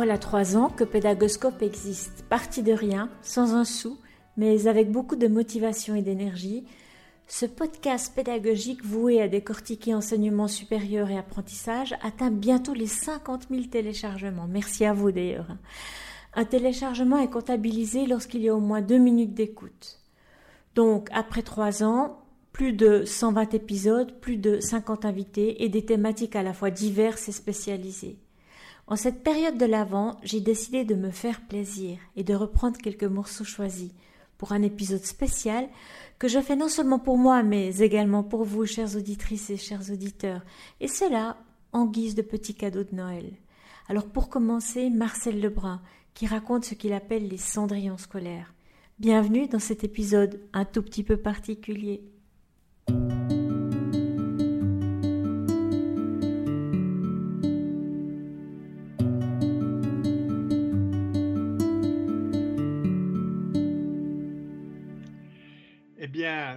Voilà trois ans que Pédagoscope existe, parti de rien, sans un sou, mais avec beaucoup de motivation et d'énergie. Ce podcast pédagogique voué à décortiquer enseignement supérieur et apprentissage atteint bientôt les 50 000 téléchargements. Merci à vous d'ailleurs. Un téléchargement est comptabilisé lorsqu'il y a au moins deux minutes d'écoute. Donc, après trois ans, plus de 120 épisodes, plus de 50 invités et des thématiques à la fois diverses et spécialisées. En cette période de l'Avent, j'ai décidé de me faire plaisir et de reprendre quelques morceaux choisis pour un épisode spécial que je fais non seulement pour moi, mais également pour vous, chères auditrices et chers auditeurs, et cela en guise de petit cadeau de Noël. Alors pour commencer, Marcel Lebrun, qui raconte ce qu'il appelle les cendrillons scolaires. Bienvenue dans cet épisode un tout petit peu particulier.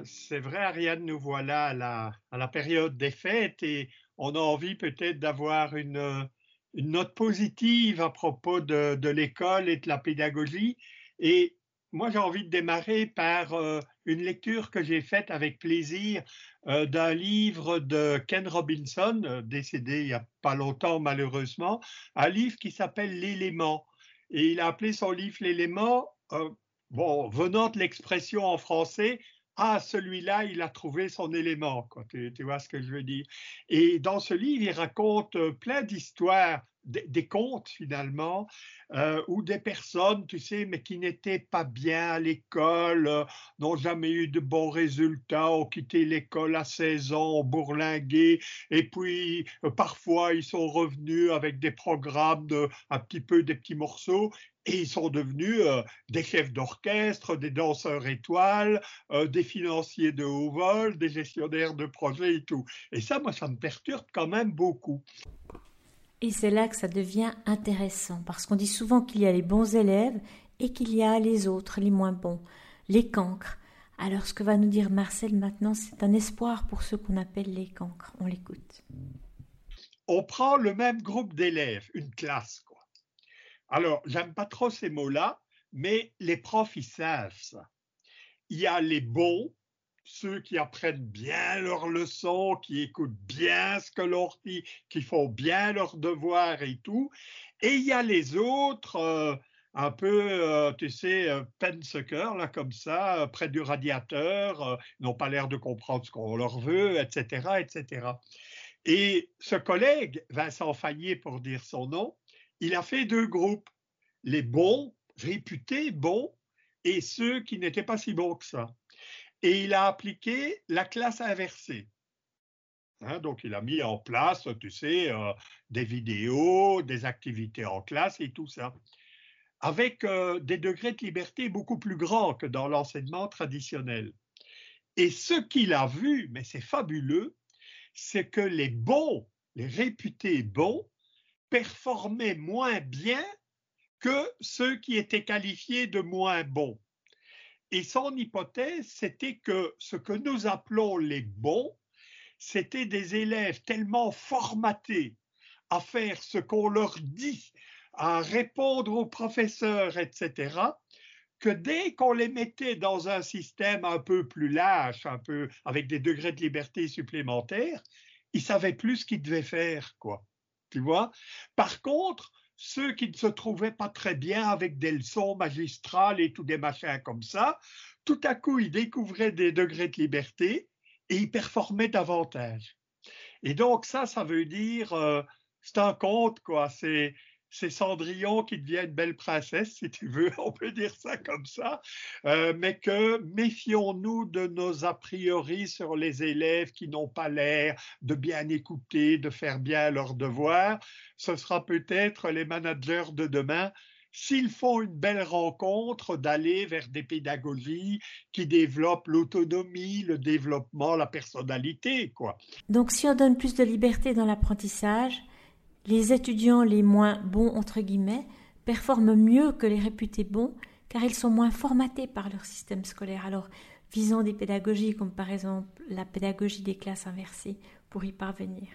C'est vrai, Ariane, nous voilà à la, période des fêtes et on a envie peut-être d'avoir une, note positive à propos de, de l'école et de la pédagogie. Et moi, j'ai envie de démarrer par euh, une lecture que j'ai faite avec plaisir euh, d'un livre de Ken Robinson, euh, décédé il n'y a pas longtemps malheureusement, un livre qui s'appelle L'élément. Et il a appelé son livre L'élément, bon, venant de l'expression en français, ah, celui-là, il a trouvé son élément, quoi. Tu, tu, vois ce que je veux dire. Et dans ce livre, il raconte plein d'histoires des, contes finalement, euh, ou des personnes, tu sais, mais qui n'étaient pas bien à l'école, euh, n'ont jamais eu de bons résultats, ont quitté l'école à 16 ans, ont bourlingué, et puis euh, parfois ils sont revenus avec des programmes de un petit peu des petits morceaux, et ils sont devenus des chefs d'orchestre, des danseurs étoiles, des financiers de haut vol, des gestionnaires de projets et tout. Et ça, moi, ça me perturbe quand même beaucoup. Et c'est là que ça devient intéressant, parce qu'on dit souvent qu'il y a les bons élèves et qu'il y a les autres, les moins bons, les cancres. Alors ce que va nous dire Marcel maintenant, c'est un espoir pour ceux qu'on appelle les cancres. On l'écoute. On prend le même groupe d'élèves, une classe, quoi. Alors, j'aime pas trop ces mots-là, mais les profs, ils savent ça. Il y a les bons ceux qui apprennent bien leurs leçons, qui écoutent bien ce que l'on dit, qui font bien leurs devoirs et tout. Et il y a les autres, euh, un peu, euh, tu sais, euh, pensucker, là, comme ça, près du radiateur, n'ont pas l'air de comprendre ce qu'on leur veut, etc., etc. Et ce collègue, Vincent Fayet, pour dire son nom, il a fait deux groupes, les bons, réputés bons, et ceux qui n'étaient pas si bons que ça et il a appliqué la classe inversée. Hein, donc, il a mis en place, tu sais, euh, des vidéos, des activités en classe et tout ça, avec euh, des degrés de liberté beaucoup plus grands que dans l'enseignement traditionnel. Et ce qu'il a vu, mais c'est fabuleux, c'est que les bons, les réputés bons, performaient moins bien que ceux qui étaient qualifiés de moins bons. Et son hypothèse, c'était que ce que nous appelons les bons, c'était des élèves tellement formatés à faire ce qu'on leur dit, à répondre aux professeurs, etc., que dès qu'on les mettait dans un système un peu plus lâche, un peu avec des degrés de liberté supplémentaires, ils savaient plus ce qu'ils devaient faire, quoi. Tu vois? Par contre, ceux qui ne se trouvaient pas très bien avec des leçons magistrales et tout des machins comme ça, tout à coup, ils découvraient des degrés de liberté et ils performaient davantage. Et donc ça, ça veut dire, euh, c'est un conte, quoi. C'est c'est Cendrillon qui devient une belle princesse, si tu veux, on peut dire ça comme ça, euh, mais que méfions-nous de nos a priori sur les élèves qui n'ont pas l'air de bien écouter, de faire bien leurs devoirs? Ce sera peut-être les managers de demain s'ils font une belle rencontre, d'aller vers des pédagogies qui développent l'autonomie, le développement, la personnalité, quoi. Donc, si on donne plus de liberté dans l'apprentissage, les étudiants les moins bons, entre guillemets, performent mieux que les réputés bons car ils sont moins formatés par leur système scolaire. Alors, visant des pédagogies comme par exemple la pédagogie des classes inversées pour y parvenir.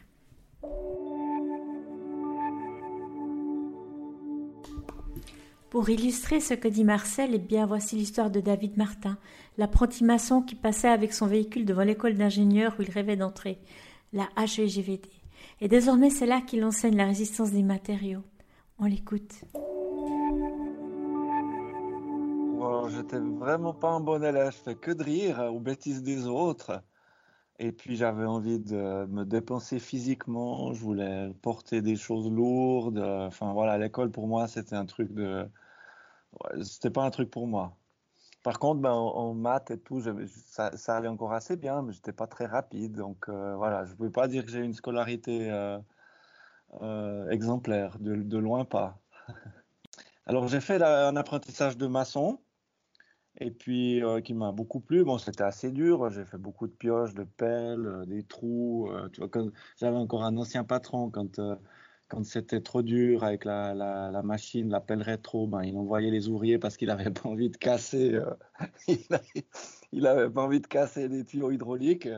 Pour illustrer ce que dit Marcel, eh bien voici l'histoire de David Martin, l'apprenti maçon qui passait avec son véhicule devant l'école d'ingénieurs où il rêvait d'entrer, la HEGVD. Et désormais c'est là qu'il enseigne la résistance des matériaux. On l'écoute. j'étais vraiment pas un bon élève, je fais que de rire aux bêtises des autres. Et puis j'avais envie de me dépenser physiquement, je voulais porter des choses lourdes. Enfin voilà, l'école pour moi c'était un truc de. c'était pas un truc pour moi. Par contre, ben, en, maths et tout, ça, ça, allait encore assez bien, mais j'étais pas très rapide. Donc euh, voilà, je ne pouvais pas dire que j'ai une scolarité euh, euh, exemplaire, de, de, loin pas. Alors j'ai fait un apprentissage de maçon et puis euh, qui m'a beaucoup plu. Bon, c'était assez dur. J'ai fait beaucoup de pioches, de pelles, euh, des trous. Euh, tu vois, j'avais encore un ancien patron quand quand c'était trop dur avec la, la, machine, la pelle rétro, ben, il envoyait les ouvriers parce qu'il n'avait pas envie de casser. il n'avait pas envie de casser des tuyaux hydrauliques.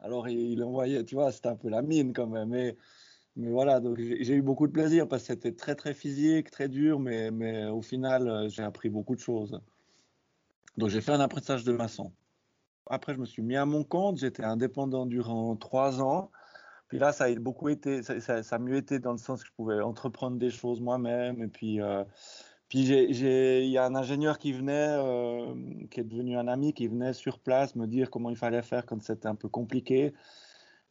Alors il, envoyait, tu vois, c'était un peu la mine quand même. Mais, mais voilà, donc j'ai eu beaucoup de plaisir parce que c'était très très physique, très dur, mais, mais au final j'ai appris beaucoup de choses. Donc j'ai fait un apprentissage de maçon. Après, je me suis mis à mon compte, j'étais indépendant durant trois ans. Puis là, ça a beaucoup été, ça, a mieux été dans le sens que je pouvais entreprendre des choses moi-même. Et puis, euh, puis il y a un ingénieur qui venait, euh, qui est devenu un ami, qui venait sur place me dire comment il fallait faire quand c'était un peu compliqué.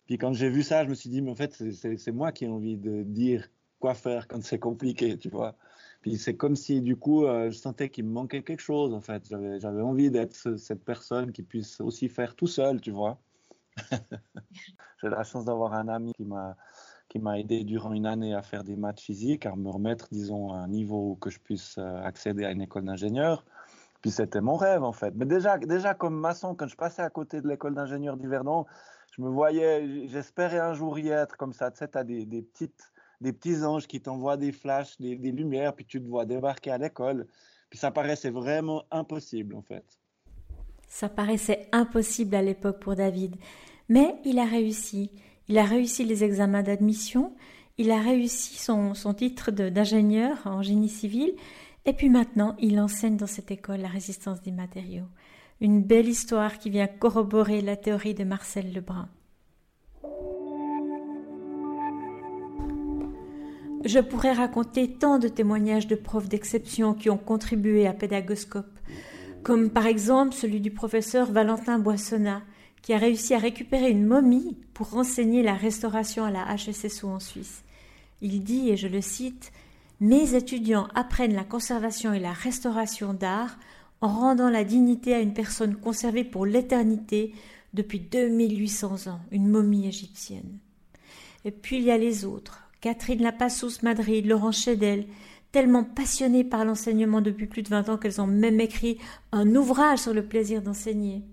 Puis quand j'ai vu ça, je me suis dit, mais en fait, c'est moi qui ai envie de dire quoi faire quand c'est compliqué, tu vois. Puis c'est comme si du coup, euh, je sentais qu'il me manquait quelque chose en fait. J'avais envie d'être cette personne qui puisse aussi faire tout seul, tu vois. J'ai la chance d'avoir un ami qui m'a qui m'a aidé durant une année à faire des maths physiques, à me remettre, disons, à un niveau où que je puisse euh, accéder à une école d'ingénieur. Puis c'était mon rêve en fait. Mais déjà, déjà comme maçon, quand je passais à côté de l'école d'ingénieur d'Yverdon, je me voyais, j'espérais un jour y être comme ça. Tu sais, as des, des petites des petits anges qui t'envoient des flashs, des, lumières, puis tu te vois débarquer à l'école. Puis ça paraissait vraiment impossible en fait. Ça paraissait impossible à l'époque pour David. Mais il a réussi. Il a réussi les examens d'admission, il a réussi son, son titre d'ingénieur en génie civil, et puis maintenant il enseigne dans cette école la résistance des matériaux. Une belle histoire qui vient corroborer la théorie de Marcel Lebrun. Je pourrais raconter tant de témoignages de profs d'exception qui ont contribué à Pédagoscope, comme par exemple celui du professeur Valentin Boissonnat, qui a réussi à récupérer une momie pour enseigner la restauration à la HSSO en Suisse. Il dit, et je le cite, Mes étudiants apprennent la conservation et la restauration d'art en rendant la dignité à une personne conservée pour l'éternité depuis 2800 ans, une momie égyptienne. Et puis il y a les autres, Catherine Lapassos Madrid, Laurent Chedel, tellement passionnées par l'enseignement depuis plus de vingt ans qu'elles ont même écrit un ouvrage sur le plaisir d'enseigner.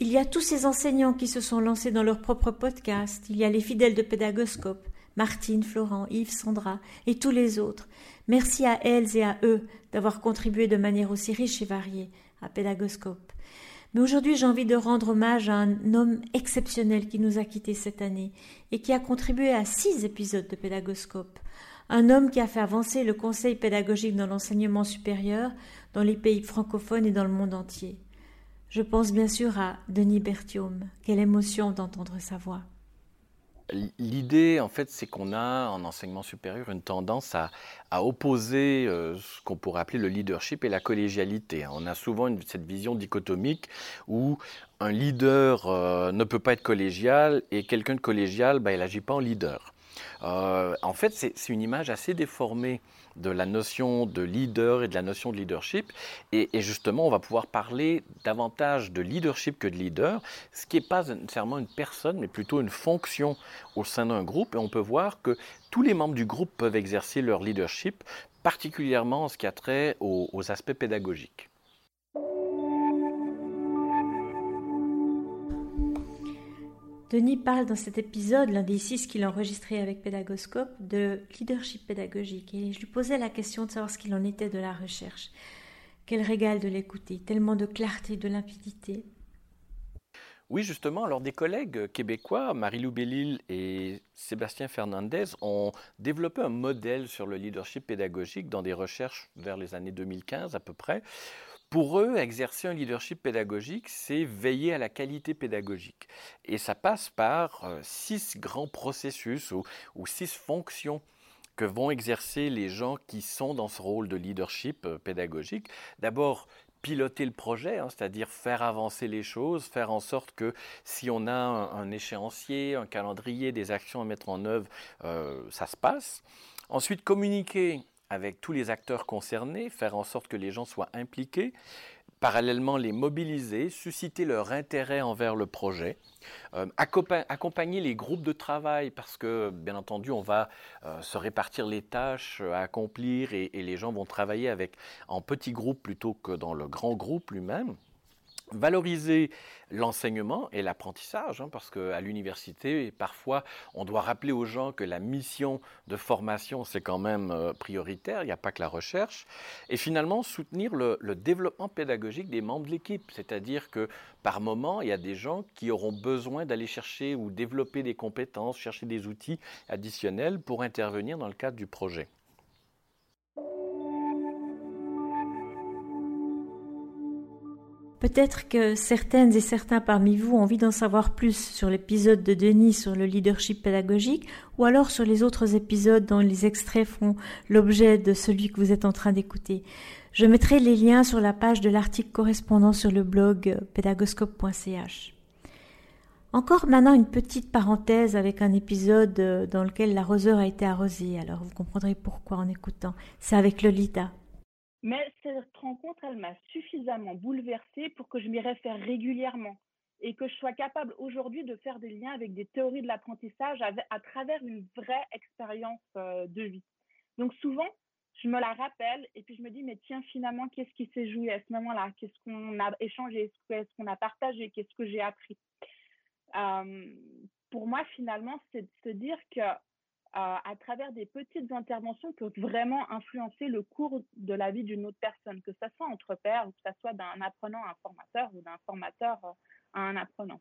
Il y a tous ces enseignants qui se sont lancés dans leur propre podcast. Il y a les fidèles de Pédagoscope, Martine, Florent, Yves, Sandra et tous les autres. Merci à elles et à eux d'avoir contribué de manière aussi riche et variée à Pédagoscope. Mais aujourd'hui, j'ai envie de rendre hommage à un homme exceptionnel qui nous a quittés cette année et qui a contribué à six épisodes de Pédagoscope. Un homme qui a fait avancer le conseil pédagogique dans l'enseignement supérieur dans les pays francophones et dans le monde entier. Je pense bien sûr à Denis Berthiaume. Quelle émotion d'entendre sa voix. L'idée, en fait, c'est qu'on a en enseignement supérieur une tendance à, opposer euh, ce qu'on pourrait appeler le leadership et la collégialité. On a souvent cette vision dichotomique où un leader euh, ne peut pas être collégial et quelqu'un de collégial, bah, il n'agit pas en leader. Euh, en fait, c'est une image assez déformée de la notion de leader et de la notion de leadership. Et, justement, on va pouvoir parler davantage de leadership que de leader, ce qui n'est pas nécessairement une personne, mais plutôt une fonction au sein d'un groupe. Et on peut voir que tous les membres du groupe peuvent exercer leur leadership, particulièrement en ce qui a trait aux aspects pédagogiques. Denis parle dans cet épisode, l'un des six qu'il a enregistré avec Pédagoscope, de leadership pédagogique. Et je lui posais la question de savoir ce qu'il en était de la recherche. Quel régal de l'écouter, tellement de clarté, de limpidité. Oui, justement. Alors, des collègues québécois, Marie-Lou Bellil et Sébastien Fernandez, ont développé un modèle sur le leadership pédagogique dans des recherches vers les années 2015 à peu près. Pour eux, exercer un leadership pédagogique, c'est veiller à la qualité pédagogique. Et ça passe par euh, six grands processus ou, ou six fonctions que vont exercer les gens qui sont dans ce rôle de leadership euh, pédagogique. D'abord, piloter le projet, hein, c'est-à-dire faire avancer les choses, faire en sorte que si on a un, échéancier, un calendrier, des actions à mettre en œuvre, euh, ça se passe. Ensuite, communiquer avec tous les acteurs concernés, faire en sorte que les gens soient impliqués parallèlement les mobiliser, susciter leur intérêt envers le projet, euh, accompagner les groupes de travail parce que, bien entendu, on va euh, se répartir les tâches à accomplir et, et, les gens vont travailler avec, en petits groupes plutôt que dans le grand groupe lui-même valoriser l'enseignement et l'apprentissage, hein, parce qu'à l'université, parfois, on doit rappeler aux gens que la mission de formation, c'est quand même euh, prioritaire, il n'y a pas que la recherche, et finalement soutenir le, le développement pédagogique des membres de l'équipe, c'est-à-dire que par moment, il y a des gens qui auront besoin d'aller chercher ou développer des compétences, chercher des outils additionnels pour intervenir dans le cadre du projet. Peut-être que certaines et certains parmi vous ont envie d'en savoir plus sur l'épisode de Denis sur le leadership pédagogique ou alors sur les autres épisodes dont les extraits font l'objet de celui que vous êtes en train d'écouter. Je mettrai les liens sur la page de l'article correspondant sur le blog pédagoscope.ch. Encore maintenant une petite parenthèse avec un épisode dans lequel l'arroseur a été arrosé, alors vous comprendrez pourquoi en écoutant. C'est avec Lolita. Mais cette rencontre, elle m'a suffisamment bouleversée pour que je m'y réfère régulièrement et que je sois capable aujourd'hui de faire des liens avec des théories de l'apprentissage à, travers une vraie expérience euh, de vie. Donc souvent, je me la rappelle et puis je me dis, mais tiens, finalement, qu'est-ce qui s'est joué à ce moment-là? Qu'est-ce qu'on a échangé? Qu'est-ce qu'on a partagé? Qu'est-ce que j'ai appris? Euh, Pour moi, finalement, c'est de se dire que à travers des petites interventions peuvent vraiment influencer le cours de la vie d'une autre personne, que ce soit entre pairs ou que ce soit d'un apprenant à un formateur ou d'un formateur euh, à un apprenant.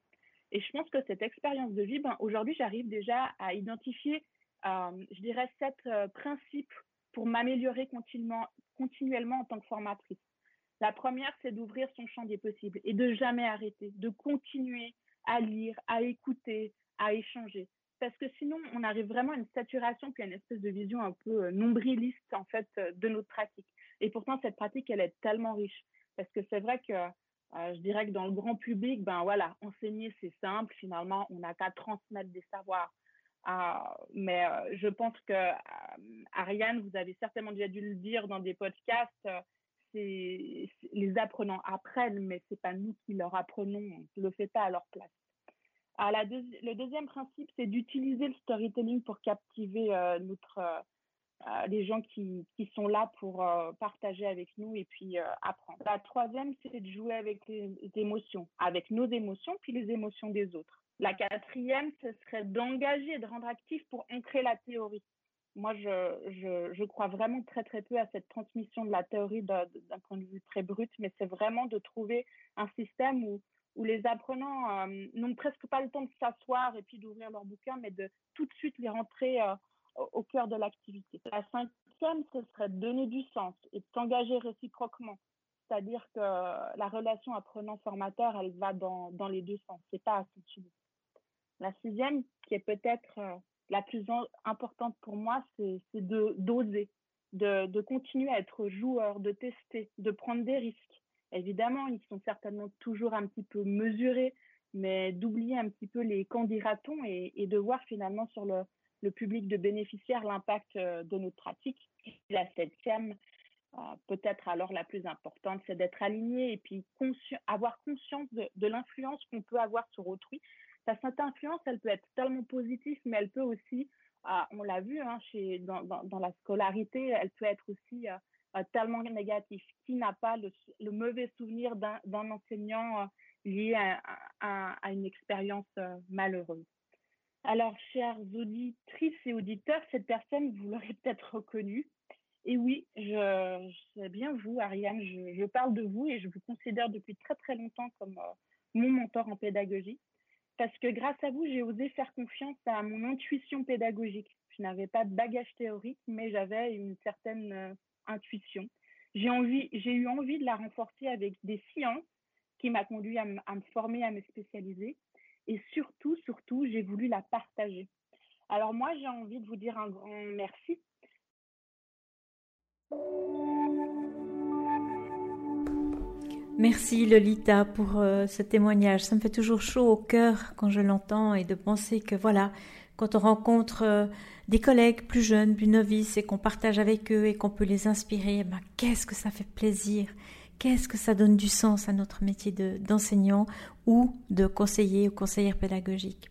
Et je pense que cette expérience de vie, ben, aujourd'hui, j'arrive déjà à identifier, euh, je dirais, sept euh, principes pour m'améliorer continuellement, continuellement en tant que formatrice. La première, c'est d'ouvrir son champ des possibles et de jamais arrêter, de continuer à lire, à écouter, à échanger parce que sinon, on arrive vraiment à une saturation, puis à une espèce de vision un peu euh, nombriliste, en fait, euh, de notre pratique. Et pourtant, cette pratique, elle est tellement riche. Parce que c'est vrai que euh, je dirais que dans le grand public, ben voilà, enseigner, c'est simple. Finalement, on n'a qu'à transmettre des savoirs. mais je pense que, Ariane, vous avez certainement déjà dû le dire dans des podcasts, c'est les apprenants apprennent, mais c'est pas nous qui leur apprenons, on ne le fait pas à leur place. Ah, la le deuxième principe, c'est d'utiliser le storytelling pour captiver euh, notre, euh, euh, les gens qui, qui, sont là pour partager avec nous et puis apprendre. La troisième, c'est de jouer avec les émotions, avec nos émotions, puis les émotions des autres. La quatrième, ce serait d'engager, de rendre actif pour ancrer la théorie. Moi, je, je, je, crois vraiment très, très peu à cette transmission de la théorie d'un point de vue très brut, mais c'est vraiment de trouver un système où où les apprenants euh, n'ont presque pas le temps de s'asseoir et puis d'ouvrir leur bouquin, mais de tout de suite les rentrer euh, au cœur de l'activité. La cinquième, ce serait de donner du sens et de s'engager réciproquement. C'est-à-dire que la relation apprenant-formateur, elle va dans, dans les deux sens, c'est pas sens La sixième, qui est peut-être euh, la plus importante pour moi, c'est de d'oser, de, de continuer à être joueur, de tester, de prendre des risques Évidemment, ils sont certainement toujours un petit peu mesurés, mais d'oublier un petit peu les candidatons et, et de voir finalement sur le, le public de bénéficiaires l'impact euh, de notre pratique. La septième, euh, peut-être alors la plus importante, c'est d'être aligné et puis avoir conscience de, de l'influence qu'on peut avoir sur autrui. cette influence, elle peut être tellement positive, mais elle peut aussi, euh, on l'a vu hein, chez, dans, dans, dans, la scolarité, elle peut être aussi euh, tellement négatif. Qui n'a pas le, mauvais souvenir d'un enseignant euh, lié à, une expérience euh, malheureuse Alors, chères auditrices et auditeurs, cette personne, vous l'aurez peut-être reconnue. Et oui, je, sais bien vous, Ariane, je, parle de vous et je vous considère depuis très très longtemps comme mon mentor en pédagogie, parce que grâce à vous, j'ai osé faire confiance à mon intuition pédagogique. Je n'avais pas de bagage théorique, mais j'avais une certaine euh, intuition. J'ai eu envie de la renforcer avec des sciences qui m'a conduit à, à me former, à me spécialiser. Et surtout, surtout, j'ai voulu la partager. Alors moi, j'ai envie de vous dire un grand merci. Merci Lolita pour euh, ce témoignage. Ça me fait toujours chaud au cœur quand je l'entends et de penser que voilà, quand on rencontre euh, des collègues plus jeunes, plus novices et qu'on partage avec eux et qu'on peut les inspirer, eh ben, qu'est-ce que ça fait plaisir, qu'est-ce que ça donne du sens à notre métier d'enseignant ou de conseiller ou conseillère pédagogique?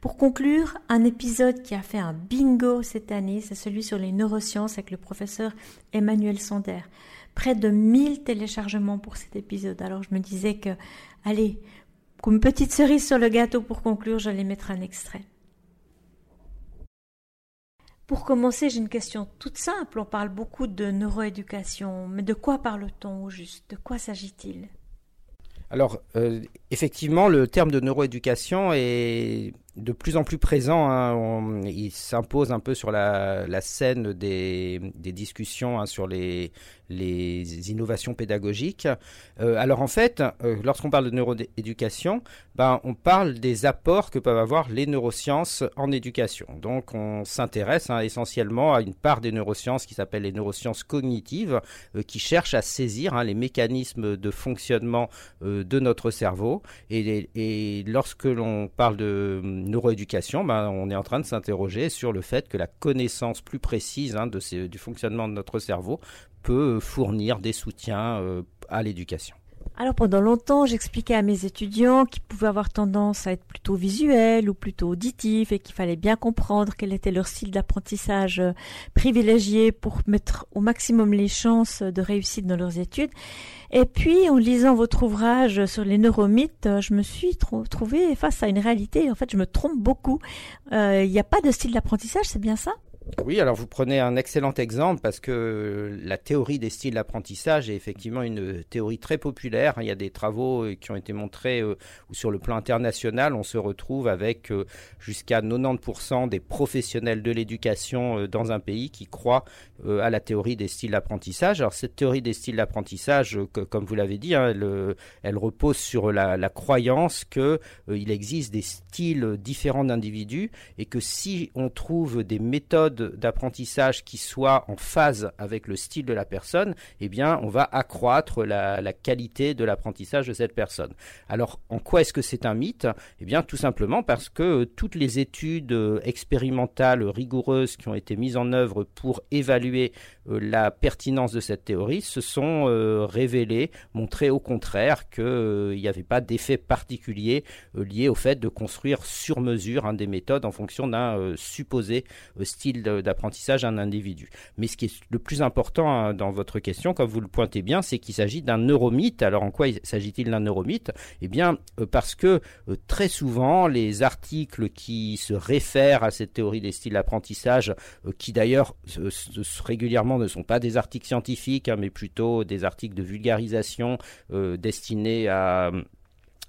Pour conclure, un épisode qui a fait un bingo cette année, c'est celui sur les neurosciences avec le professeur Emmanuel Sander. Près de 1000 téléchargements pour cet épisode. Alors je me disais que, allez, comme petite cerise sur le gâteau pour conclure, j'allais mettre un extrait. Pour commencer, j'ai une question toute simple. On parle beaucoup de neuroéducation, mais de quoi parle-t-on au juste? De quoi s'agit-il? Alors, euh, effectivement, le terme de neuroéducation est de plus en plus présent. Hein. il s'impose un peu sur la, scène des, discussions hein, sur les, les, innovations pédagogiques. Euh, alors en fait, euh, lorsqu'on parle de neuroéducation, ben, on parle des apports que peuvent avoir les neurosciences en éducation. Donc on s'intéresse hein, essentiellement à une part des neurosciences qui s'appelle les neurosciences cognitives, euh, qui cherchent à saisir les mécanismes de fonctionnement de notre cerveau. Et, et lorsque l'on parle de neuroéducation, ben, on est en train de s'interroger sur le fait que la connaissance plus précise hein, de du fonctionnement de notre cerveau peut fournir des soutiens euh, à l'éducation. Alors pendant longtemps, j'expliquais à mes étudiants qu'ils pouvaient avoir tendance à être plutôt visuels ou plutôt auditifs et qu'il fallait bien comprendre quel était leur style d'apprentissage euh, privilégié pour mettre au maximum les chances de réussite dans leurs études. Et puis, en lisant votre ouvrage sur les neuromythes, je me suis trouvée face à une réalité. En fait, je me trompe beaucoup. Euh, il n'y a pas de style d'apprentissage, c'est bien ça? Oui, alors vous prenez un excellent exemple parce que la théorie des styles d'apprentissage est effectivement une théorie très populaire. Il y a des travaux euh, qui ont été montrés euh, où sur le plan international, on se retrouve avec euh, jusqu'à 90% des professionnels de l'éducation dans un pays qui croient à la théorie des styles d'apprentissage. Alors cette théorie des styles d'apprentissage, comme vous l'avez dit, hein, elle, elle, repose sur la, la croyance qu'il existe des styles différents d'individus et que si on trouve des méthodes d'apprentissage qui soit en phase avec le style de la personne, eh bien, on va accroître la, qualité de l'apprentissage de cette personne. Alors, en quoi est-ce que c'est un mythe? Eh bien, tout simplement parce que toutes les études euh, expérimentales rigoureuses qui ont été mises en œuvre pour évaluer euh, la pertinence de cette théorie se sont euh, révélées, montrées au contraire qu'il n'y avait pas d'effet particulier lié au fait de construire sur mesure des méthodes en fonction d'un supposé style d'apprentissage à un individu. Mais ce qui est le plus important hein, dans votre question, comme vous le pointez bien, c'est qu'il s'agit d'un neuromythe. Alors en quoi s'agit-il d'un neuromythe? Eh bien, euh, parce que euh, très souvent, les articles qui se réfèrent à cette théorie des styles d'apprentissage, euh, qui d'ailleurs régulièrement ne sont pas des articles scientifiques, hein, mais plutôt des articles de vulgarisation destinés à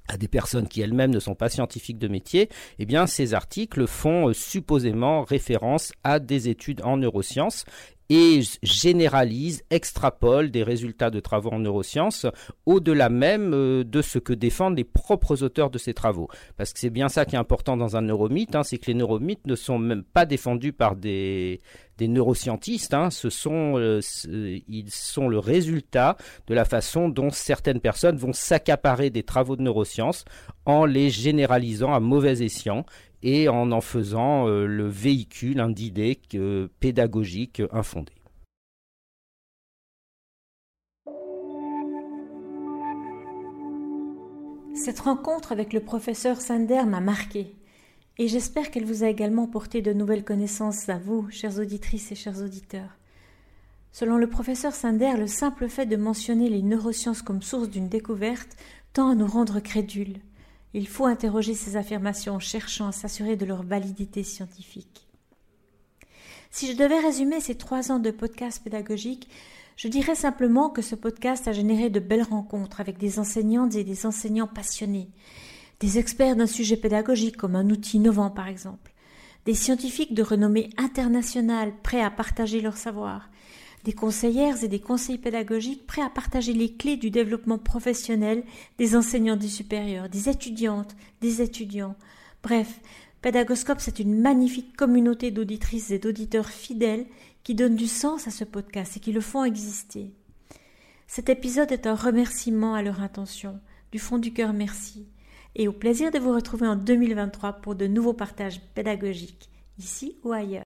à des personnes qui elles-mêmes ne sont pas scientifiques de métier, eh bien ces articles font euh, supposément référence à des études en neurosciences et généralise, extrapole des résultats de travaux en neurosciences au-delà même euh, de ce que défendent les propres auteurs de ces travaux. Parce que c'est bien ça qui est important dans un neuromythe, hein, c'est que les neuromythes ne sont même pas défendus par des, des neuroscientistes, hein, ce sont, euh, ils sont le résultat de la façon dont certaines personnes vont s'accaparer des travaux de neurosciences en les généralisant à mauvais escient et en en faisant euh, le véhicule d'idées pédagogiques infondées. Cette rencontre avec le professeur Sander m'a marqué et j'espère qu'elle vous a également porté de nouvelles connaissances à vous, chères auditrices et chers auditeurs. Selon le professeur Sander, le simple fait de mentionner les neurosciences comme source d'une découverte tend à nous rendre crédules. Il faut interroger ces affirmations en cherchant à s'assurer de leur validité scientifique. Si je devais résumer ces trois ans de podcast pédagogique, Je dirais simplement que ce podcast a généré de belles rencontres avec des enseignantes et des enseignants passionnés, des experts d'un sujet pédagogique comme un outil innovant par exemple, des scientifiques de renommée internationale prêts à partager leur savoir, des conseillères et des conseils pédagogiques prêts à partager les clés du développement professionnel des enseignants du supérieur, des étudiantes, des étudiants. Bref, Pédagoscope, c'est une magnifique communauté d'auditrices et d'auditeurs fidèles qui donnent du sens à ce podcast et qui le font exister. Cet épisode est un remerciement à leur intention. Du fond du cœur, merci. Et au plaisir de vous retrouver en 2023 pour de nouveaux partages pédagogiques, ici ou ailleurs.